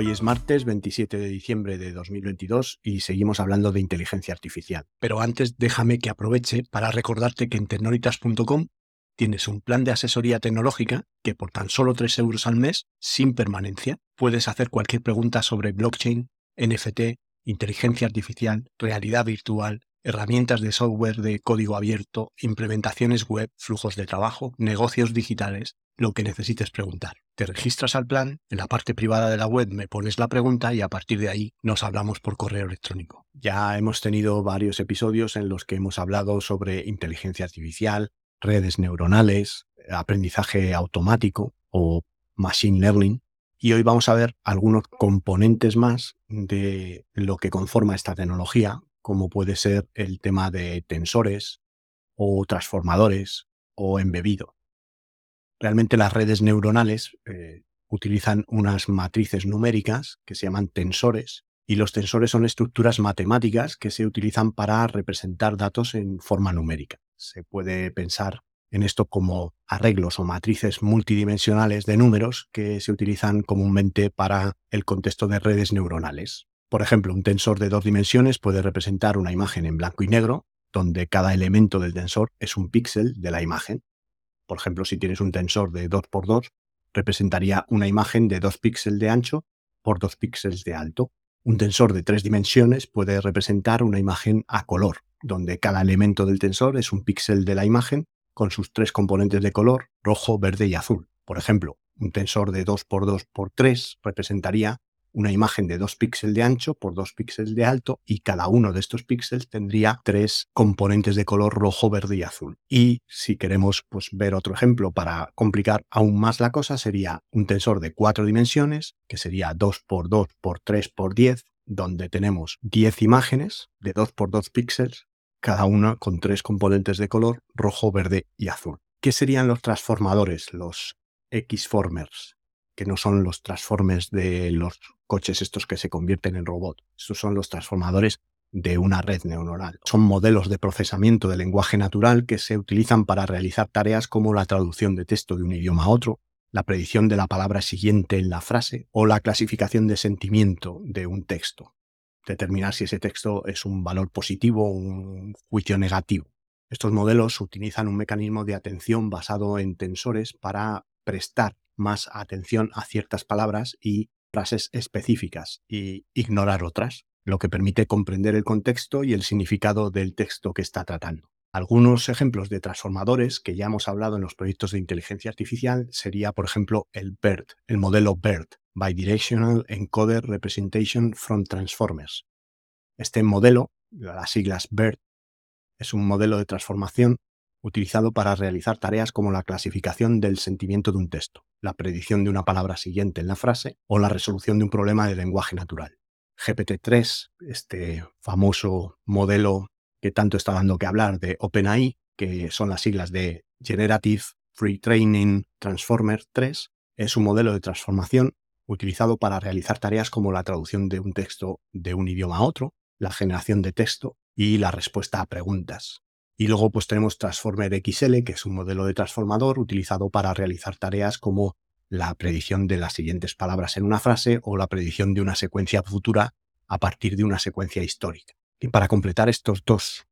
Hoy es martes 27 de diciembre de 2022 y seguimos hablando de inteligencia artificial. Pero antes déjame que aproveche para recordarte que en tecnolitas.com tienes un plan de asesoría tecnológica que por tan solo 3 euros al mes, sin permanencia, puedes hacer cualquier pregunta sobre blockchain, NFT, inteligencia artificial, realidad virtual, herramientas de software de código abierto, implementaciones web, flujos de trabajo, negocios digitales, lo que necesites preguntar. Te registras al plan, en la parte privada de la web me pones la pregunta y a partir de ahí nos hablamos por correo electrónico. Ya hemos tenido varios episodios en los que hemos hablado sobre inteligencia artificial, redes neuronales, aprendizaje automático o machine learning. Y hoy vamos a ver algunos componentes más de lo que conforma esta tecnología, como puede ser el tema de tensores o transformadores o embebido. Realmente las redes neuronales eh, utilizan unas matrices numéricas que se llaman tensores y los tensores son estructuras matemáticas que se utilizan para representar datos en forma numérica. Se puede pensar en esto como arreglos o matrices multidimensionales de números que se utilizan comúnmente para el contexto de redes neuronales. Por ejemplo, un tensor de dos dimensiones puede representar una imagen en blanco y negro, donde cada elemento del tensor es un píxel de la imagen. Por ejemplo, si tienes un tensor de 2x2, representaría una imagen de 2 píxeles de ancho por 2 píxeles de alto. Un tensor de tres dimensiones puede representar una imagen a color, donde cada elemento del tensor es un píxel de la imagen con sus tres componentes de color, rojo, verde y azul. Por ejemplo, un tensor de 2x2 por 3 representaría una imagen de 2 píxeles de ancho por 2 píxeles de alto y cada uno de estos píxeles tendría tres componentes de color rojo, verde y azul. Y si queremos pues, ver otro ejemplo para complicar aún más la cosa, sería un tensor de cuatro dimensiones, que sería 2 por 2 por 3 por 10, donde tenemos 10 imágenes de 2 por 2 píxeles, cada una con tres componentes de color rojo, verde y azul. ¿Qué serían los transformadores, los X-formers? Que no son los transformes de los coches estos que se convierten en robot. Estos son los transformadores de una red neuronal. Son modelos de procesamiento de lenguaje natural que se utilizan para realizar tareas como la traducción de texto de un idioma a otro, la predicción de la palabra siguiente en la frase o la clasificación de sentimiento de un texto. Determinar si ese texto es un valor positivo o un juicio negativo. Estos modelos utilizan un mecanismo de atención basado en tensores para prestar más atención a ciertas palabras y frases específicas y ignorar otras, lo que permite comprender el contexto y el significado del texto que está tratando. Algunos ejemplos de transformadores que ya hemos hablado en los proyectos de inteligencia artificial sería, por ejemplo, el BERT, el modelo BERT, Bidirectional Encoder Representation from Transformers. Este modelo, las siglas BERT, es un modelo de transformación utilizado para realizar tareas como la clasificación del sentimiento de un texto, la predicción de una palabra siguiente en la frase o la resolución de un problema de lenguaje natural. GPT-3, este famoso modelo que tanto está dando que hablar de OpenAI, que son las siglas de Generative Free Training Transformer 3, es un modelo de transformación utilizado para realizar tareas como la traducción de un texto de un idioma a otro, la generación de texto y la respuesta a preguntas. Y luego pues tenemos Transformer XL, que es un modelo de transformador utilizado para realizar tareas como la predicción de las siguientes palabras en una frase o la predicción de una secuencia futura a partir de una secuencia histórica. Y para completar estos dos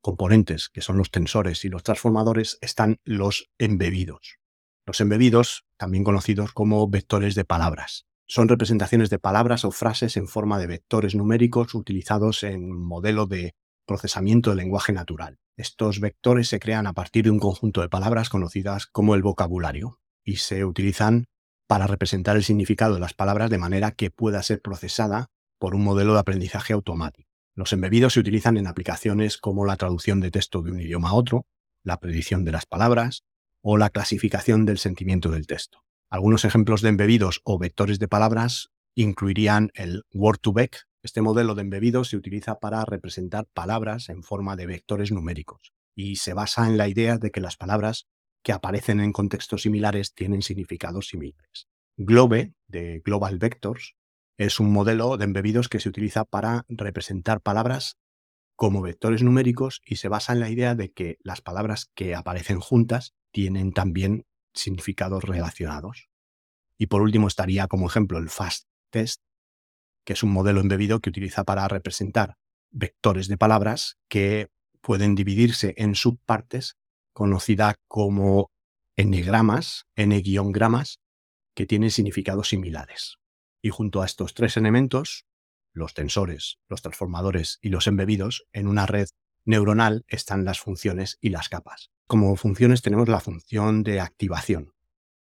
componentes, que son los tensores y los transformadores, están los embebidos. Los embebidos, también conocidos como vectores de palabras. Son representaciones de palabras o frases en forma de vectores numéricos utilizados en modelo de procesamiento de lenguaje natural. Estos vectores se crean a partir de un conjunto de palabras conocidas como el vocabulario y se utilizan para representar el significado de las palabras de manera que pueda ser procesada por un modelo de aprendizaje automático. Los embebidos se utilizan en aplicaciones como la traducción de texto de un idioma a otro, la predicción de las palabras o la clasificación del sentimiento del texto. Algunos ejemplos de embebidos o vectores de palabras incluirían el Word2Vec. Este modelo de embebido se utiliza para representar palabras en forma de vectores numéricos y se basa en la idea de que las palabras que aparecen en contextos similares tienen significados similares. Globe, de Global Vectors, es un modelo de embebidos que se utiliza para representar palabras como vectores numéricos y se basa en la idea de que las palabras que aparecen juntas tienen también significados relacionados. Y por último estaría como ejemplo el Fast Test, que es un modelo embebido que utiliza para representar vectores de palabras que pueden dividirse en subpartes conocida como n-gramas, n-gramas, que tienen significados similares. Y junto a estos tres elementos, los tensores, los transformadores y los embebidos, en una red neuronal están las funciones y las capas. Como funciones tenemos la función de activación.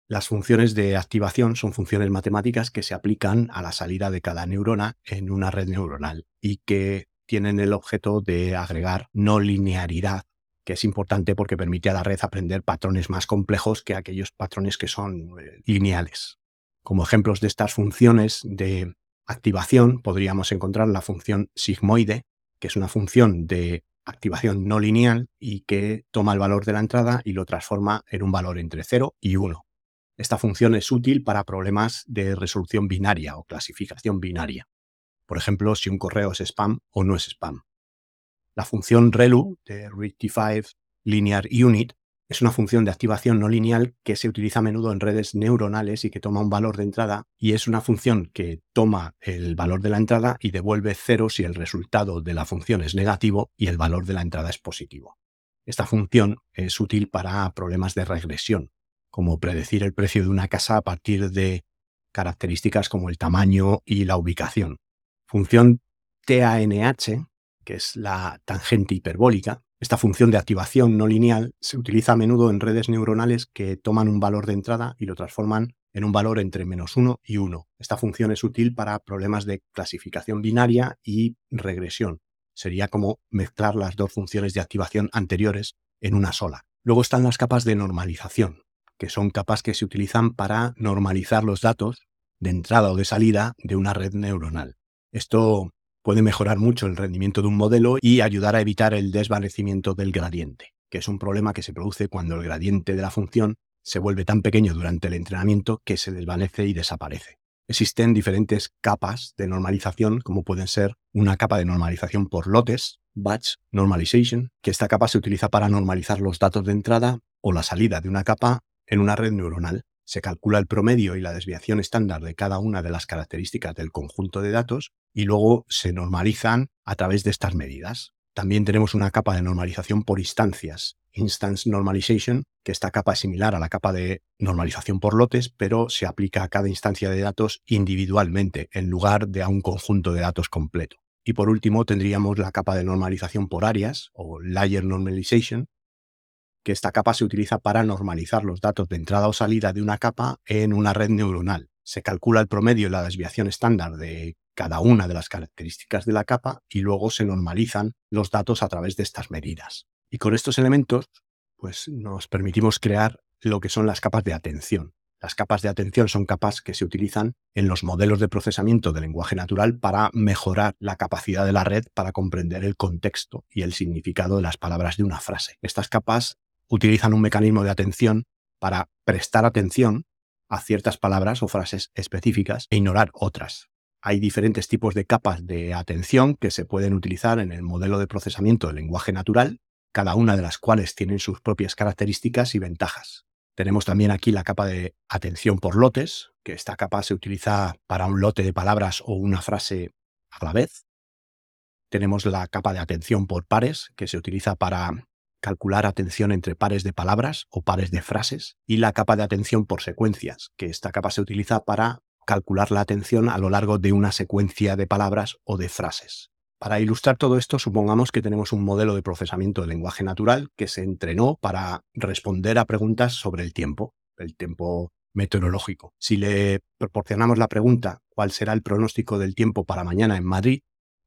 Las funciones de activación son funciones matemáticas que se aplican a la salida de cada neurona en una red neuronal y que tienen el objeto de agregar no linearidad, que es importante porque permite a la red aprender patrones más complejos que aquellos patrones que son eh, lineales. Como ejemplos de estas funciones de activación podríamos encontrar la función sigmoide, que es una función de activación no lineal y que toma el valor de la entrada y lo transforma en un valor entre 0 y 1. Esta función es útil para problemas de resolución binaria o clasificación binaria. Por ejemplo, si un correo es spam o no es spam. La función ReLU de Rectified Linear Unit es una función de activación no lineal que se utiliza a menudo en redes neuronales y que toma un valor de entrada y es una función que toma el valor de la entrada y devuelve cero si el resultado de la función es negativo y el valor de la entrada es positivo. Esta función es útil para problemas de regresión, como predecir el precio de una casa a partir de características como el tamaño y la ubicación. Función TANH, que es la tangente hiperbólica, esta función de activación no lineal se utiliza a menudo en redes neuronales que toman un valor de entrada y lo transforman en un valor entre menos 1 y 1. Esta función es útil para problemas de clasificación binaria y regresión. Sería como mezclar las dos funciones de activación anteriores en una sola. Luego están las capas de normalización, que son capas que se utilizan para normalizar los datos de entrada o de salida de una red neuronal. Esto puede mejorar mucho el rendimiento de un modelo y ayudar a evitar el desvanecimiento del gradiente, que es un problema que se produce cuando el gradiente de la función se vuelve tan pequeño durante el entrenamiento que se desvanece y desaparece. Existen diferentes capas de normalización, como pueden ser una capa de normalización por lotes, batch normalization, que esta capa se utiliza para normalizar los datos de entrada o la salida de una capa en una red neuronal se calcula el promedio y la desviación estándar de cada una de las características del conjunto de datos y luego se normalizan a través de estas medidas. También tenemos una capa de normalización por instancias, Instance Normalization, que esta capa es similar a la capa de normalización por lotes, pero se aplica a cada instancia de datos individualmente en lugar de a un conjunto de datos completo. Y por último tendríamos la capa de normalización por áreas o Layer Normalization, que esta capa se utiliza para normalizar los datos de entrada o salida de una capa en una red neuronal. Se calcula el promedio y la desviación estándar de cada una de las características de la capa y luego se normalizan los datos a través de estas medidas. Y con estos elementos, pues nos permitimos crear lo que son las capas de atención. Las capas de atención son capas que se utilizan en los modelos de procesamiento de lenguaje natural para mejorar la capacidad de la red para comprender el contexto y el significado de las palabras de una frase. Estas capas utilizan un mecanismo de atención para prestar atención a ciertas palabras o frases específicas e ignorar otras. Hay diferentes tipos de capas de atención que se pueden utilizar en el modelo de procesamiento del lenguaje natural, cada una de las cuales tienen sus propias características y ventajas. Tenemos también aquí la capa de atención por lotes, que esta capa se utiliza para un lote de palabras o una frase a la vez. Tenemos la capa de atención por pares, que se utiliza para calcular atención entre pares de palabras o pares de frases, y la capa de atención por secuencias, que esta capa se utiliza para calcular la atención a lo largo de una secuencia de palabras o de frases. Para ilustrar todo esto, supongamos que tenemos un modelo de procesamiento de lenguaje natural que se entrenó para responder a preguntas sobre el tiempo, el tiempo meteorológico. Si le proporcionamos la pregunta ¿cuál será el pronóstico del tiempo para mañana en Madrid?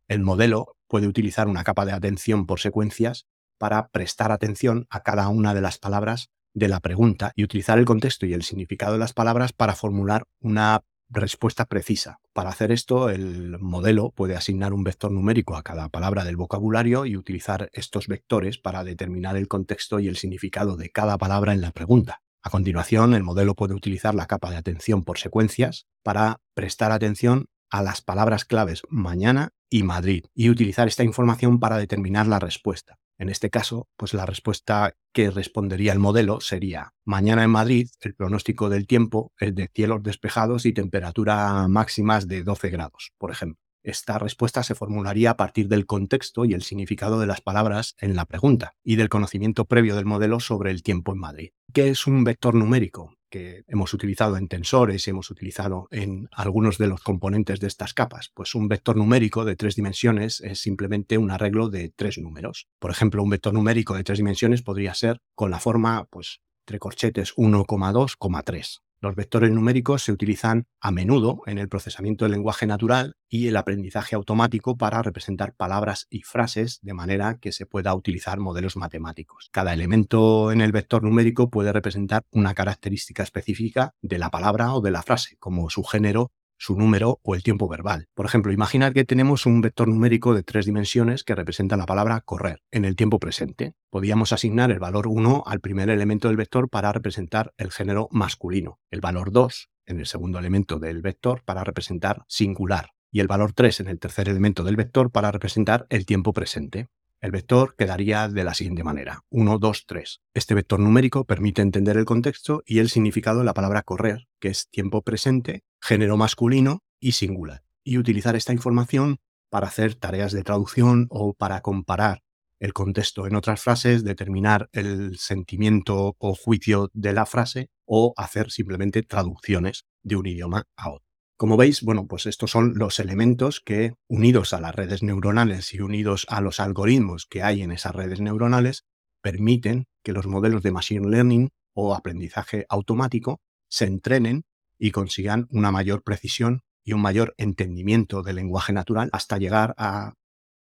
El modelo puede utilizar una capa de atención por secuencias para prestar atención a cada una de las palabras de la pregunta y utilizar el contexto y el significado de las palabras para formular una respuesta precisa. Para hacer esto, el modelo puede asignar un vector numérico a cada palabra del vocabulario y utilizar estos vectores para determinar el contexto y el significado de cada palabra en la pregunta. A continuación, el modelo puede utilizar la capa de atención por secuencias para prestar atención a las palabras claves mañana y Madrid y utilizar esta información para determinar la respuesta. En este caso, pues la respuesta que respondería el modelo sería mañana en Madrid el pronóstico del tiempo es de cielos despejados y temperatura máximas de 12 grados, por ejemplo. Esta respuesta se formularía a partir del contexto y el significado de las palabras en la pregunta y del conocimiento previo del modelo sobre el tiempo en Madrid. ¿Qué es un vector numérico? Que hemos utilizado en tensores y hemos utilizado en algunos de los componentes de estas capas. Pues un vector numérico de tres dimensiones es simplemente un arreglo de tres números. Por ejemplo, un vector numérico de tres dimensiones podría ser con la forma, pues, entre corchetes 1,2,3. Los vectores numéricos se utilizan a menudo en el procesamiento del lenguaje natural y el aprendizaje automático para representar palabras y frases de manera que se pueda utilizar modelos matemáticos. Cada elemento en el vector numérico puede representar una característica específica de la palabra o de la frase, como su género, su número o el tiempo verbal. Por ejemplo, imaginar que tenemos un vector numérico de tres dimensiones que representa la palabra correr en el tiempo presente. Podríamos asignar el valor 1 al primer elemento del vector para representar el género masculino, el valor 2 en el segundo elemento del vector para representar singular y el valor 3 en el tercer elemento del vector para representar el tiempo presente. El vector quedaría de la siguiente manera, 1, 2, 3. Este vector numérico permite entender el contexto y el significado de la palabra correr, que es tiempo presente, género masculino y singular, y utilizar esta información para hacer tareas de traducción o para comparar el contexto en otras frases, determinar el sentimiento o juicio de la frase o hacer simplemente traducciones de un idioma a otro. Como veis, bueno, pues estos son los elementos que, unidos a las redes neuronales y unidos a los algoritmos que hay en esas redes neuronales, permiten que los modelos de Machine Learning o aprendizaje automático se entrenen y consigan una mayor precisión y un mayor entendimiento del lenguaje natural hasta llegar a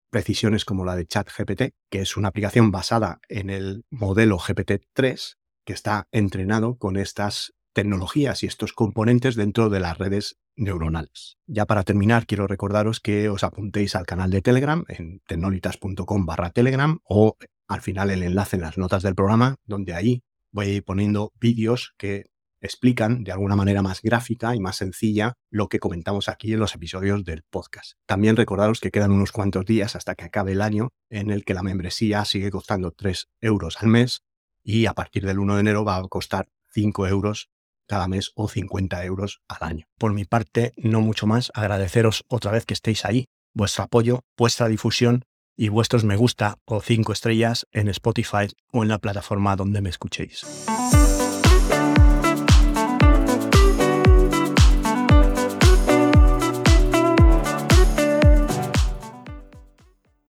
precisiones como la de ChatGPT, que es una aplicación basada en el modelo GPT-3 que está entrenado con estas tecnologías y estos componentes dentro de las redes neuronales. Ya para terminar, quiero recordaros que os apuntéis al canal de Telegram en tecnolitas.com barra Telegram o al final el enlace en las notas del programa, donde ahí voy a ir poniendo vídeos que explican de alguna manera más gráfica y más sencilla lo que comentamos aquí en los episodios del podcast. También recordaros que quedan unos cuantos días hasta que acabe el año en el que la membresía sigue costando 3 euros al mes y a partir del 1 de enero va a costar 5 euros cada mes o 50 euros al año. Por mi parte, no mucho más, agradeceros otra vez que estéis ahí, vuestro apoyo, vuestra difusión y vuestros me gusta o 5 estrellas en Spotify o en la plataforma donde me escuchéis.